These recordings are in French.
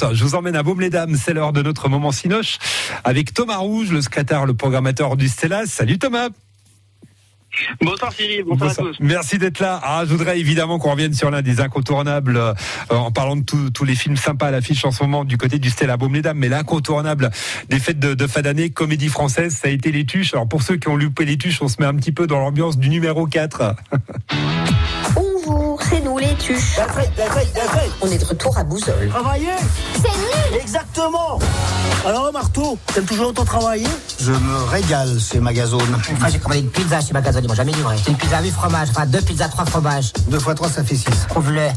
Je vous emmène à Baume-les-Dames, c'est l'heure de notre moment Cinoche avec Thomas Rouge, le secrétaire, le programmateur du Stellas. Salut Thomas Bonsoir Cyril, bonsoir, à tous. Merci d'être là. Ah, je voudrais évidemment qu'on revienne sur l'un des incontournables euh, en parlant de tous les films sympas à l'affiche en ce moment du côté du Stella Baume-les-Dames, mais l'incontournable des fêtes de, fin d'année, comédie française, ça a été les tuches. Alors pour ceux qui ont loupé les tuches, on se met un petit peu dans l'ambiance du numéro 4. nous les tuches. On est de retour à Bouzol. Travailler C'est nul Exactement Alors Marteau, t'aimes toujours autant travailler? Je me régale chez Magazone. Une fois j'ai commandé une pizza chez Magazone, ils m'ont jamais livré. Une pizza à 8 fromages, enfin deux pizzas, trois fromages. Deux fois trois, ça fait six. Trouve-le.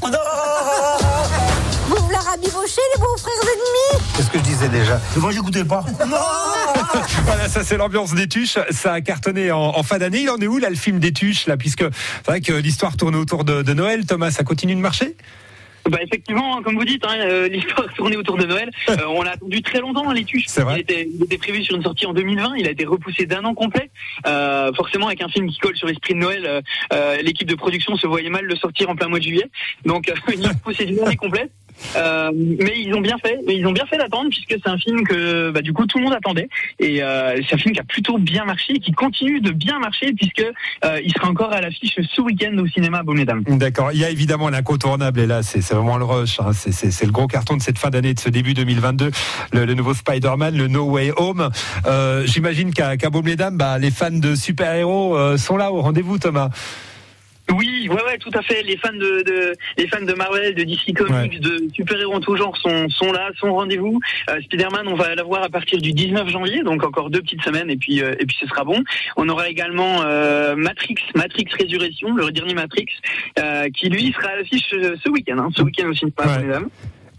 Vous voulez rabibocher les beaux frères ennemis Qu'est-ce que je disais déjà Moi j'écoutais pas. Non voilà, ça c'est l'ambiance des tuches. Ça a cartonné en, fin d'année. Il en est où là le film des tuches là, puisque c'est vrai que l'histoire tourne autour de, de Noël. Thomas, ça continue de marcher? Bah effectivement, comme vous dites, hein, euh, l'histoire tournée autour de Noël. Euh, on l'a attendu très longtemps dans les tuches. C'est vrai. Il était, il était, prévu sur une sortie en 2020. Il a été repoussé d'un an complet. Euh, forcément, avec un film qui colle sur l'esprit de Noël, l'équipe de production se voyait mal le sortir en plein mois de juillet. Donc, il a repoussé d'une année complète. Euh, mais ils ont bien fait, ils ont bien fait d'attendre puisque c'est un film que bah, du coup tout le monde attendait et euh, c'est un film qui a plutôt bien marché et qui continue de bien marcher puisque euh, il sera encore à l'affiche ce week-end au cinéma Bonne Dames. D'accord, il y a évidemment l'incontournable et là c'est vraiment le rush, hein. c'est le gros carton de cette fin d'année de ce début 2022, le, nouveau Spider-Man, le No Way Home. J'imagine qu'à qu Baume les Dames, bah, les fans de super-héros sont là au rendez-vous, Thomas. Oui, ouais, ouais, tout à fait. Les fans de, de les fans de Marvel, de DC Comics, de super-héros en tout genre sont sont là, sont au rendez-vous. Euh, Spider-Man, on va l'avoir à partir du 19 janvier, donc encore deux petites semaines et puis euh, et puis ce sera bon. On aura également euh, Matrix, Matrix Résurrection, le dernier Matrix, euh, qui lui sera à l'affiche ce week-end, hein, ce week-end aussi, pas mesdames.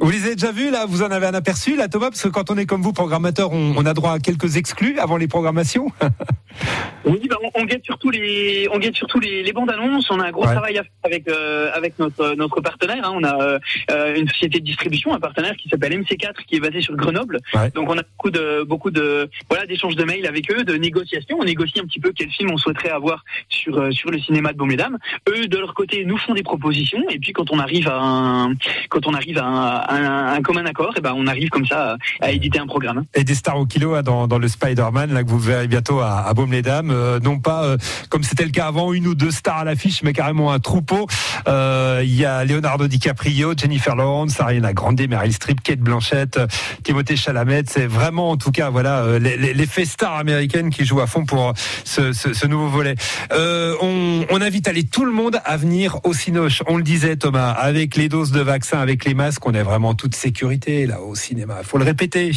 Vous les avez déjà vus là? Vous en avez un aperçu là, Thomas? Parce que quand on est comme vous, programmateur, on, on a droit à quelques exclus avant les programmations. Oui, bah on, on, guette surtout les, on guette surtout les, les bandes annonces. On a un gros travail à faire avec euh, avec notre notre partenaire. Hein. On a euh, une société de distribution, un partenaire qui s'appelle MC4, qui est basé sur Grenoble. Ouais. Donc on a beaucoup de beaucoup de voilà d'échanges de mails avec eux, de négociations. On négocie un petit peu quel film on souhaiterait avoir sur euh, sur le cinéma de Baume-les-Dames. Eux de leur côté nous font des propositions et puis quand on arrive à un quand on arrive à un, un, un commun accord, et ben on arrive comme ça à, à, éditer un programme. Et des stars au kilo hein, dans, dans le Spider-Man là que vous verrez bientôt à, à Baume-les-Dames. Euh, non pas euh, comme c'était le cas avant, une ou deux stars à l'affiche, mais carrément un troupeau. Euh, il y a Leonardo DiCaprio, Jennifer Lawrence, Ariana Grande, Meryl Streep, Kate Blanchett, Timothée Chalamet. C'est vraiment, en tout cas, voilà, les, les, stars américaines qui jouent à fond pour ce, nouveau volet. On, invite aller tout le monde à venir au Cinoche. On le disait, Thomas, avec les doses de vaccins, avec les masques, on est vraiment toute sécurité là au cinéma. Faut le répéter.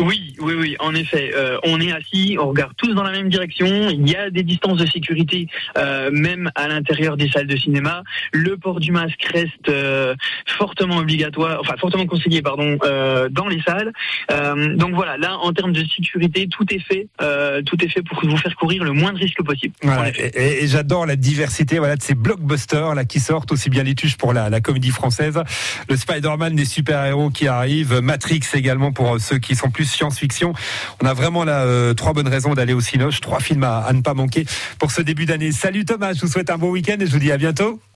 Oui, oui, oui, en effet. Euh, on est assis, on regarde tous dans la même direction. Il y a des distances de sécurité, euh, même à l'intérieur des salles de cinéma. Le port du masque reste euh, fortement obligatoire, enfin fortement conseillé, pardon, euh, dans les salles. Euh, donc voilà, là, en termes de sécurité, tout est fait, euh, tout est fait pour vous faire courir le moins de risques possible. Voilà, et, et j'adore la diversité, voilà, de ces blockbusters là qui sortent aussi bien les tuches pour la, la comédie française, le Spider-Man des super-héros qui arrivent, Matrix également pour ceux qui sont plus science-fiction. On a vraiment là euh, trois bonnes raisons d'aller au Cinoche, trois films à, à ne pas manquer pour ce début d'année. Salut Thomas, je vous souhaite un bon week-end et je vous dis à bientôt.